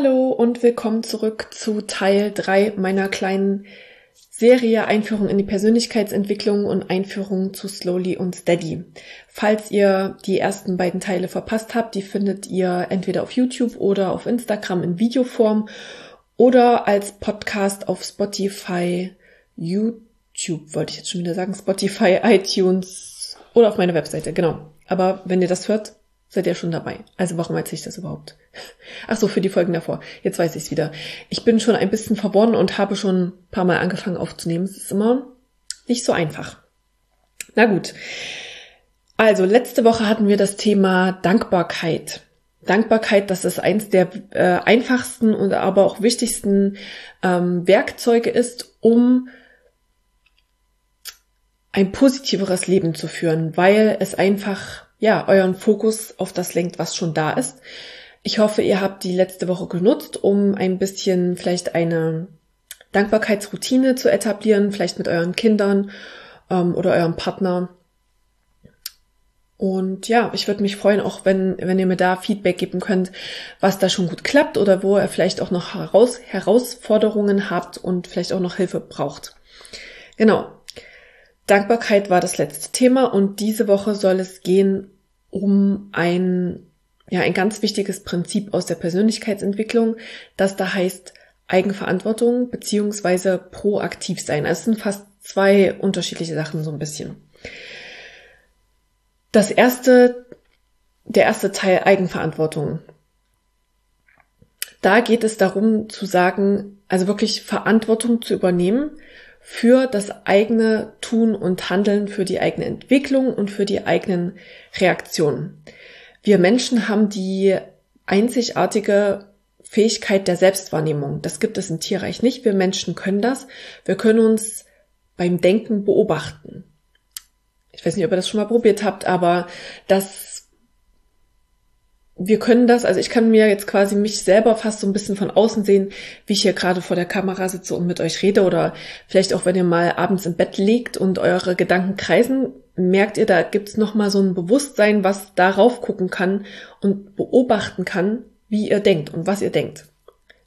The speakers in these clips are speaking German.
Hallo und willkommen zurück zu Teil 3 meiner kleinen Serie Einführung in die Persönlichkeitsentwicklung und Einführung zu Slowly und Steady. Falls ihr die ersten beiden Teile verpasst habt, die findet ihr entweder auf YouTube oder auf Instagram in Videoform oder als Podcast auf Spotify, YouTube wollte ich jetzt schon wieder sagen, Spotify, iTunes oder auf meiner Webseite, genau. Aber wenn ihr das hört, seid ihr schon dabei. Also warum erzähle ich das überhaupt? Ach so, für die Folgen davor. Jetzt weiß ich es wieder. Ich bin schon ein bisschen verworren und habe schon ein paar Mal angefangen aufzunehmen. Es ist immer nicht so einfach. Na gut. Also, letzte Woche hatten wir das Thema Dankbarkeit. Dankbarkeit, das ist eins der äh, einfachsten und aber auch wichtigsten ähm, Werkzeuge ist, um ein positiveres Leben zu führen, weil es einfach ja, euren Fokus auf das lenkt, was schon da ist. Ich hoffe, ihr habt die letzte Woche genutzt, um ein bisschen vielleicht eine Dankbarkeitsroutine zu etablieren, vielleicht mit euren Kindern ähm, oder eurem Partner. Und ja, ich würde mich freuen, auch wenn, wenn ihr mir da Feedback geben könnt, was da schon gut klappt oder wo ihr vielleicht auch noch heraus, Herausforderungen habt und vielleicht auch noch Hilfe braucht. Genau. Dankbarkeit war das letzte Thema und diese Woche soll es gehen um ein, ja, ein ganz wichtiges Prinzip aus der Persönlichkeitsentwicklung, das da heißt Eigenverantwortung beziehungsweise proaktiv sein. Also es sind fast zwei unterschiedliche Sachen so ein bisschen. Das erste, der erste Teil Eigenverantwortung. Da geht es darum zu sagen, also wirklich Verantwortung zu übernehmen für das eigene Tun und Handeln, für die eigene Entwicklung und für die eigenen Reaktionen. Wir Menschen haben die einzigartige Fähigkeit der Selbstwahrnehmung. Das gibt es im Tierreich nicht. Wir Menschen können das. Wir können uns beim Denken beobachten. Ich weiß nicht, ob ihr das schon mal probiert habt, aber das wir können das, also ich kann mir jetzt quasi mich selber fast so ein bisschen von außen sehen, wie ich hier gerade vor der Kamera sitze und mit euch rede oder vielleicht auch, wenn ihr mal abends im Bett liegt und eure Gedanken kreisen, merkt ihr, da gibt's noch mal so ein Bewusstsein, was darauf gucken kann und beobachten kann, wie ihr denkt und was ihr denkt.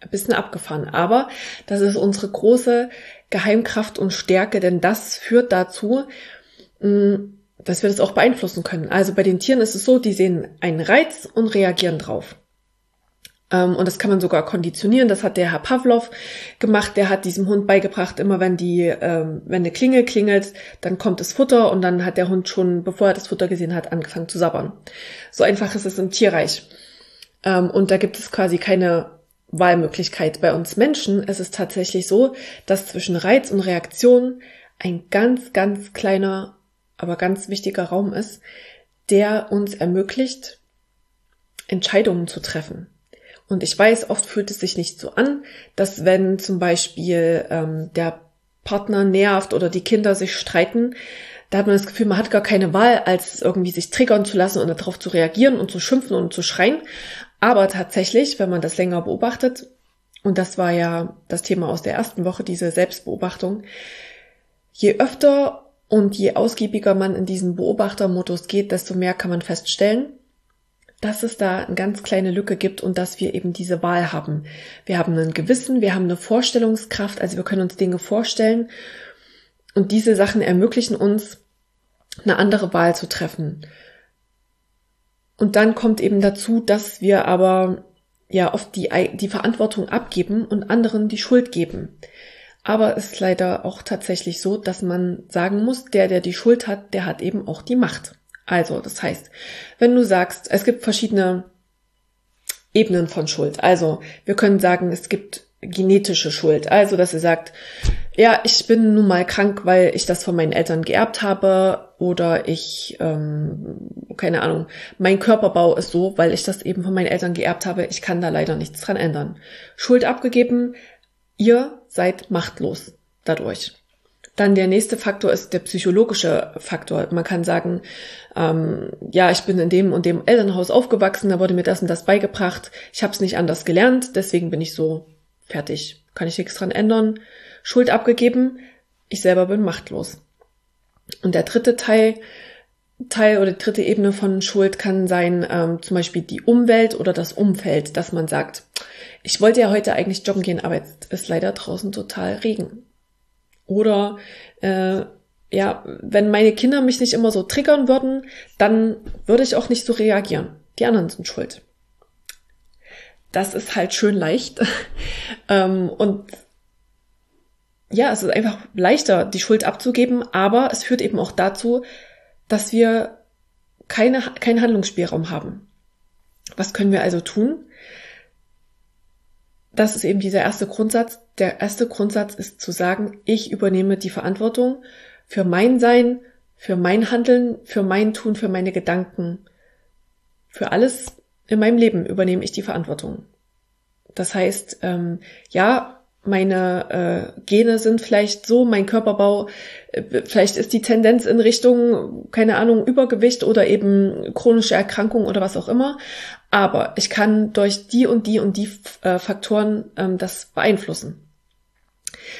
Ein bisschen abgefahren, aber das ist unsere große Geheimkraft und Stärke, denn das führt dazu, dass wir das auch beeinflussen können. Also bei den Tieren ist es so, die sehen einen Reiz und reagieren drauf. Ähm, und das kann man sogar konditionieren. Das hat der Herr Pavlov gemacht. Der hat diesem Hund beigebracht, immer wenn die, ähm, wenn eine Klingel klingelt, dann kommt das Futter und dann hat der Hund schon, bevor er das Futter gesehen hat, angefangen zu sabbern. So einfach ist es im Tierreich. Ähm, und da gibt es quasi keine Wahlmöglichkeit. Bei uns Menschen ist es tatsächlich so, dass zwischen Reiz und Reaktion ein ganz, ganz kleiner aber ganz wichtiger Raum ist, der uns ermöglicht, Entscheidungen zu treffen. Und ich weiß, oft fühlt es sich nicht so an, dass wenn zum Beispiel ähm, der Partner nervt oder die Kinder sich streiten, da hat man das Gefühl, man hat gar keine Wahl, als irgendwie sich triggern zu lassen und darauf zu reagieren und zu schimpfen und zu schreien. Aber tatsächlich, wenn man das länger beobachtet, und das war ja das Thema aus der ersten Woche, diese Selbstbeobachtung, je öfter und je ausgiebiger man in diesen Beobachtermodus geht, desto mehr kann man feststellen, dass es da eine ganz kleine Lücke gibt und dass wir eben diese Wahl haben. Wir haben ein Gewissen, wir haben eine Vorstellungskraft, also wir können uns Dinge vorstellen und diese Sachen ermöglichen uns, eine andere Wahl zu treffen. Und dann kommt eben dazu, dass wir aber ja oft die, die Verantwortung abgeben und anderen die Schuld geben. Aber es ist leider auch tatsächlich so, dass man sagen muss, der, der die Schuld hat, der hat eben auch die Macht. Also, das heißt, wenn du sagst, es gibt verschiedene Ebenen von Schuld. Also, wir können sagen, es gibt genetische Schuld. Also, dass ihr sagt, ja, ich bin nun mal krank, weil ich das von meinen Eltern geerbt habe oder ich, ähm, keine Ahnung, mein Körperbau ist so, weil ich das eben von meinen Eltern geerbt habe. Ich kann da leider nichts dran ändern. Schuld abgegeben, ihr seid machtlos dadurch. Dann der nächste Faktor ist der psychologische Faktor. Man kann sagen, ähm, ja, ich bin in dem und dem Elternhaus aufgewachsen, da wurde mir das und das beigebracht. Ich habe es nicht anders gelernt, deswegen bin ich so fertig. Kann ich nichts dran ändern. Schuld abgegeben, ich selber bin machtlos. Und der dritte Teil, Teil oder dritte Ebene von Schuld kann sein, ähm, zum Beispiel die Umwelt oder das Umfeld, dass man sagt, ich wollte ja heute eigentlich joggen gehen, aber jetzt ist leider draußen total Regen. Oder äh, ja, wenn meine Kinder mich nicht immer so triggern würden, dann würde ich auch nicht so reagieren. Die anderen sind schuld. Das ist halt schön leicht. ähm, und ja, es ist einfach leichter, die Schuld abzugeben, aber es führt eben auch dazu, dass wir keine, keinen Handlungsspielraum haben. Was können wir also tun? Das ist eben dieser erste Grundsatz. Der erste Grundsatz ist zu sagen, ich übernehme die Verantwortung für mein Sein, für mein Handeln, für mein Tun, für meine Gedanken. Für alles in meinem Leben übernehme ich die Verantwortung. Das heißt, ähm, ja, meine äh, Gene sind vielleicht so, mein Körperbau, äh, vielleicht ist die Tendenz in Richtung, keine Ahnung, Übergewicht oder eben chronische Erkrankung oder was auch immer. Aber ich kann durch die und die und die äh, Faktoren ähm, das beeinflussen.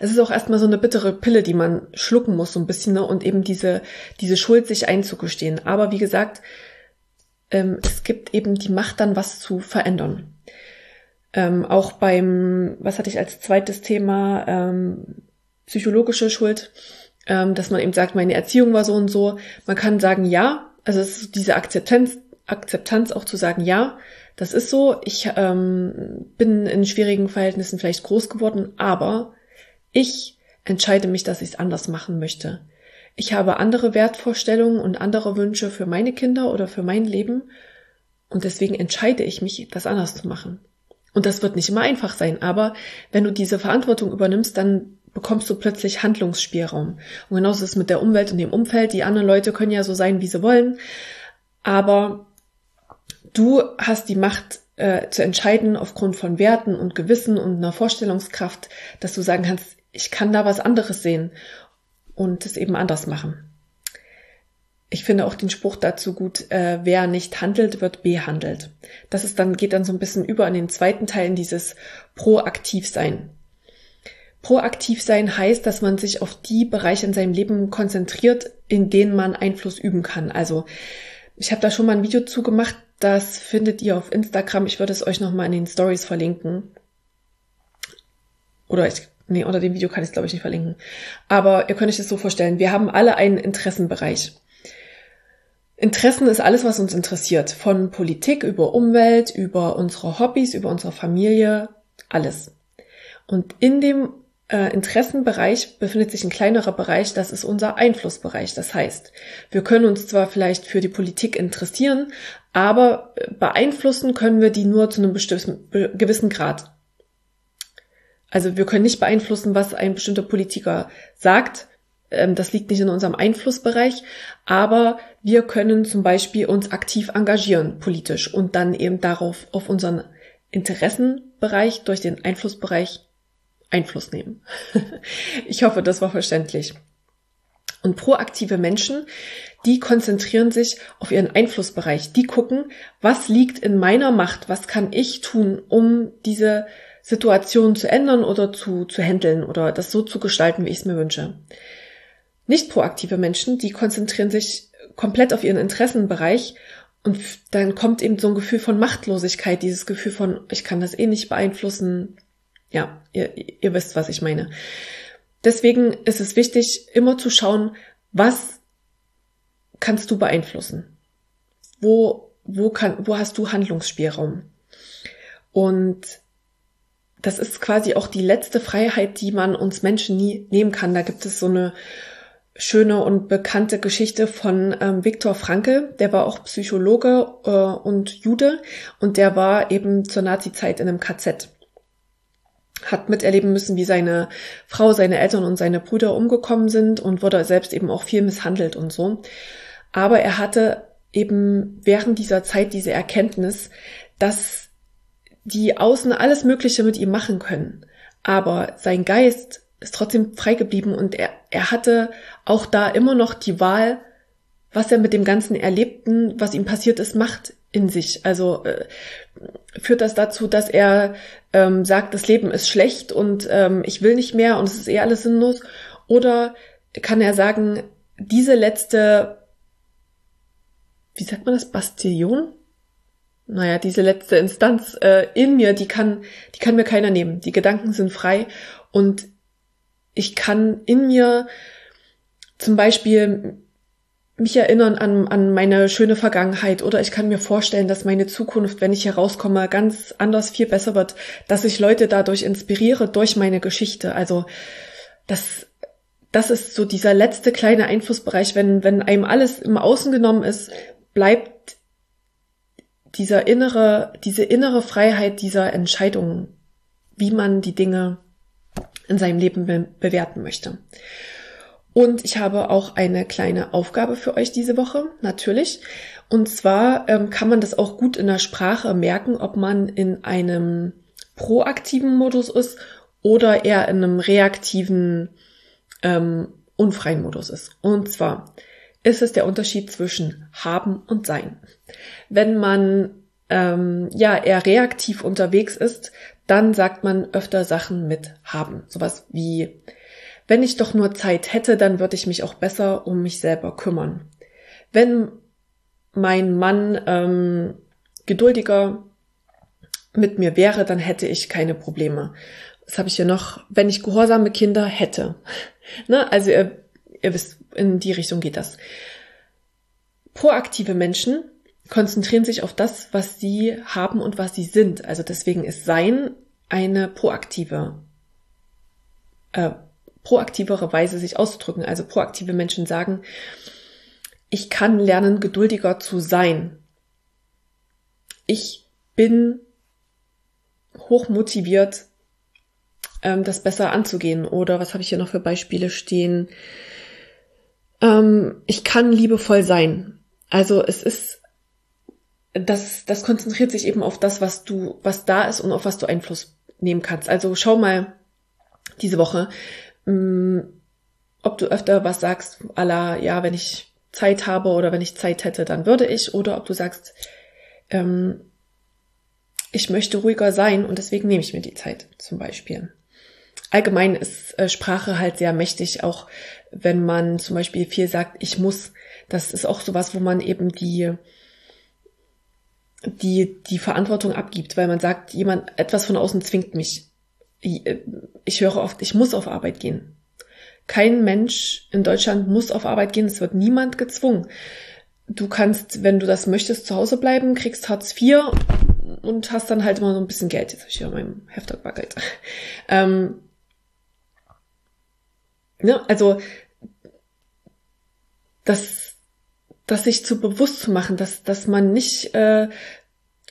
Es ist auch erstmal so eine bittere Pille, die man schlucken muss, so ein bisschen, ne? und eben diese, diese Schuld sich einzugestehen. Aber wie gesagt, ähm, es gibt eben die Macht dann was zu verändern. Ähm, auch beim, was hatte ich als zweites Thema, ähm, psychologische Schuld, ähm, dass man eben sagt, meine Erziehung war so und so. Man kann sagen, ja, also es ist diese Akzeptanz, Akzeptanz auch zu sagen, ja, das ist so. Ich ähm, bin in schwierigen Verhältnissen vielleicht groß geworden, aber ich entscheide mich, dass ich es anders machen möchte. Ich habe andere Wertvorstellungen und andere Wünsche für meine Kinder oder für mein Leben und deswegen entscheide ich mich, das anders zu machen. Und das wird nicht immer einfach sein, aber wenn du diese Verantwortung übernimmst, dann bekommst du plötzlich Handlungsspielraum. Und genauso ist es mit der Umwelt und dem Umfeld. Die anderen Leute können ja so sein, wie sie wollen. Aber du hast die Macht äh, zu entscheiden aufgrund von Werten und Gewissen und einer Vorstellungskraft, dass du sagen kannst, ich kann da was anderes sehen und es eben anders machen. Ich finde auch den Spruch dazu gut, äh, wer nicht handelt, wird behandelt. Das ist dann, geht dann so ein bisschen über in den zweiten Teil in dieses proaktiv sein. Proaktiv sein heißt, dass man sich auf die Bereiche in seinem Leben konzentriert, in denen man Einfluss üben kann. Also ich habe da schon mal ein Video zugemacht, das findet ihr auf Instagram. Ich würde es euch nochmal in den Stories verlinken. Oder ich, nee, unter dem Video kann ich es glaube ich nicht verlinken. Aber ihr könnt euch das so vorstellen. Wir haben alle einen Interessenbereich. Interessen ist alles, was uns interessiert. Von Politik über Umwelt, über unsere Hobbys, über unsere Familie, alles. Und in dem äh, Interessenbereich befindet sich ein kleinerer Bereich, das ist unser Einflussbereich. Das heißt, wir können uns zwar vielleicht für die Politik interessieren, aber äh, beeinflussen können wir die nur zu einem bestimmten, gewissen Grad. Also wir können nicht beeinflussen, was ein bestimmter Politiker sagt, das liegt nicht in unserem Einflussbereich, aber wir können zum Beispiel uns aktiv engagieren politisch und dann eben darauf auf unseren Interessenbereich durch den Einflussbereich Einfluss nehmen. ich hoffe, das war verständlich. Und proaktive Menschen, die konzentrieren sich auf ihren Einflussbereich. Die gucken, was liegt in meiner Macht, was kann ich tun, um diese Situation zu ändern oder zu, zu handeln oder das so zu gestalten, wie ich es mir wünsche. Nicht proaktive Menschen, die konzentrieren sich komplett auf ihren Interessenbereich und dann kommt eben so ein Gefühl von Machtlosigkeit, dieses Gefühl von, ich kann das eh nicht beeinflussen. Ja, ihr, ihr wisst, was ich meine. Deswegen ist es wichtig, immer zu schauen, was kannst du beeinflussen? Wo, wo kann, wo hast du Handlungsspielraum? Und das ist quasi auch die letzte Freiheit, die man uns Menschen nie nehmen kann. Da gibt es so eine schöne und bekannte Geschichte von ähm, Viktor Frankl. Der war auch Psychologe äh, und Jude und der war eben zur Nazi-Zeit in einem KZ. hat miterleben müssen, wie seine Frau, seine Eltern und seine Brüder umgekommen sind und wurde selbst eben auch viel misshandelt und so. Aber er hatte eben während dieser Zeit diese Erkenntnis, dass die Außen alles Mögliche mit ihm machen können. Aber sein Geist ist trotzdem frei geblieben und er, er hatte auch da immer noch die Wahl, was er mit dem ganzen Erlebten, was ihm passiert ist, macht in sich. Also äh, führt das dazu, dass er ähm, sagt, das Leben ist schlecht und ähm, ich will nicht mehr und es ist eh alles sinnlos? Oder kann er sagen, diese letzte, wie sagt man das, Bastion? Naja, diese letzte Instanz äh, in mir, die kann, die kann mir keiner nehmen. Die Gedanken sind frei und ich kann in mir zum Beispiel mich erinnern an, an meine schöne Vergangenheit oder ich kann mir vorstellen, dass meine Zukunft, wenn ich hier rauskomme, ganz anders, viel besser wird, dass ich Leute dadurch inspiriere durch meine Geschichte. Also das, das ist so dieser letzte kleine Einflussbereich, wenn, wenn einem alles im Außen genommen ist, bleibt dieser innere, diese innere Freiheit dieser Entscheidungen, wie man die Dinge in seinem Leben be bewerten möchte. Und ich habe auch eine kleine Aufgabe für euch diese Woche, natürlich. Und zwar ähm, kann man das auch gut in der Sprache merken, ob man in einem proaktiven Modus ist oder eher in einem reaktiven, ähm, unfreien Modus ist. Und zwar ist es der Unterschied zwischen haben und sein. Wenn man ähm, ja eher reaktiv unterwegs ist, dann sagt man öfter Sachen mit haben. Sowas wie wenn ich doch nur Zeit hätte, dann würde ich mich auch besser um mich selber kümmern. Wenn mein Mann ähm, geduldiger mit mir wäre, dann hätte ich keine Probleme. Was habe ich hier noch? Wenn ich gehorsame Kinder hätte. ne? Also ihr, ihr wisst, in die Richtung geht das. Proaktive Menschen konzentrieren sich auf das, was sie haben und was sie sind. Also deswegen ist Sein eine proaktive äh, proaktivere Weise sich auszudrücken. Also proaktive Menschen sagen, ich kann lernen, geduldiger zu sein. Ich bin hochmotiviert, ähm, das besser anzugehen. Oder was habe ich hier noch für Beispiele stehen? Ähm, ich kann liebevoll sein. Also es ist, das, das konzentriert sich eben auf das, was du, was da ist und auf was du Einfluss nehmen kannst. Also schau mal diese Woche, mh, mm, ob du öfter was sagst, aller ja, wenn ich Zeit habe oder wenn ich Zeit hätte, dann würde ich, oder ob du sagst, ähm, ich möchte ruhiger sein und deswegen nehme ich mir die Zeit, zum Beispiel. Allgemein ist äh, Sprache halt sehr mächtig, auch wenn man zum Beispiel viel sagt, ich muss. Das ist auch sowas, wo man eben die, die, die Verantwortung abgibt, weil man sagt, jemand, etwas von außen zwingt mich. Äh, ich höre oft, ich muss auf Arbeit gehen. Kein Mensch in Deutschland muss auf Arbeit gehen, es wird niemand gezwungen. Du kannst, wenn du das möchtest, zu Hause bleiben, kriegst Hartz IV und hast dann halt immer so ein bisschen Geld. Jetzt habe ich hier meinem Heft gewackelt. Ähm, ne, also das, das sich zu bewusst zu machen, dass, dass man nicht äh,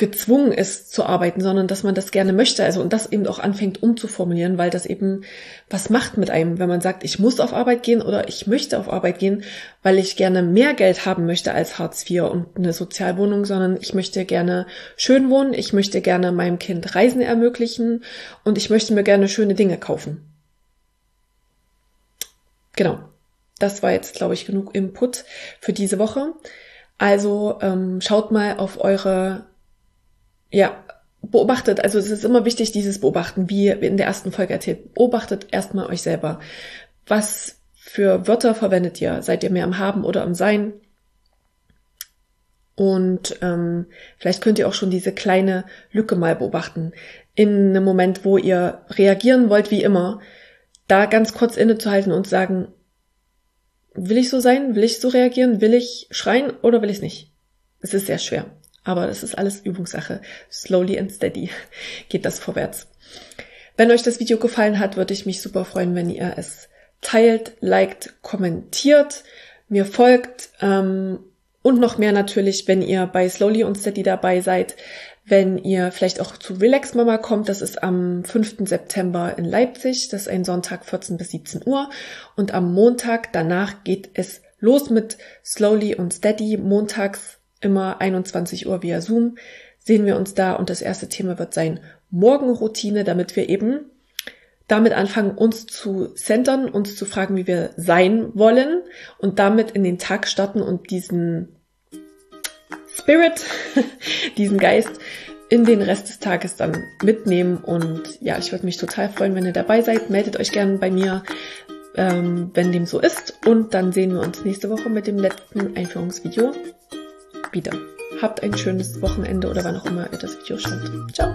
gezwungen ist zu arbeiten, sondern dass man das gerne möchte. Also und das eben auch anfängt umzuformulieren, weil das eben was macht mit einem, wenn man sagt, ich muss auf Arbeit gehen oder ich möchte auf Arbeit gehen, weil ich gerne mehr Geld haben möchte als Hartz IV und eine Sozialwohnung, sondern ich möchte gerne schön wohnen, ich möchte gerne meinem Kind Reisen ermöglichen und ich möchte mir gerne schöne Dinge kaufen. Genau. Das war jetzt, glaube ich, genug Input für diese Woche. Also ähm, schaut mal auf eure ja, beobachtet, also es ist immer wichtig, dieses Beobachten, wie in der ersten Folge erzählt. Beobachtet erstmal euch selber. Was für Wörter verwendet ihr? Seid ihr mehr am Haben oder am Sein? Und ähm, vielleicht könnt ihr auch schon diese kleine Lücke mal beobachten. In einem Moment, wo ihr reagieren wollt, wie immer, da ganz kurz innezuhalten und sagen, will ich so sein? Will ich so reagieren? Will ich schreien oder will ich es nicht? Es ist sehr schwer. Aber das ist alles Übungssache. Slowly and steady geht das vorwärts. Wenn euch das Video gefallen hat, würde ich mich super freuen, wenn ihr es teilt, liked, kommentiert, mir folgt ähm, und noch mehr natürlich, wenn ihr bei Slowly und Steady dabei seid, wenn ihr vielleicht auch zu Relax Mama kommt. Das ist am 5. September in Leipzig. Das ist ein Sonntag 14 bis 17 Uhr. Und am Montag danach geht es los mit Slowly und Steady. Montags immer 21 Uhr via Zoom sehen wir uns da. Und das erste Thema wird sein Morgenroutine, damit wir eben damit anfangen, uns zu centern, uns zu fragen, wie wir sein wollen und damit in den Tag starten und diesen Spirit, diesen Geist in den Rest des Tages dann mitnehmen. Und ja, ich würde mich total freuen, wenn ihr dabei seid. Meldet euch gerne bei mir, ähm, wenn dem so ist. Und dann sehen wir uns nächste Woche mit dem letzten Einführungsvideo wieder. Habt ein schönes Wochenende oder wann auch immer ihr das Video schaut. Ciao!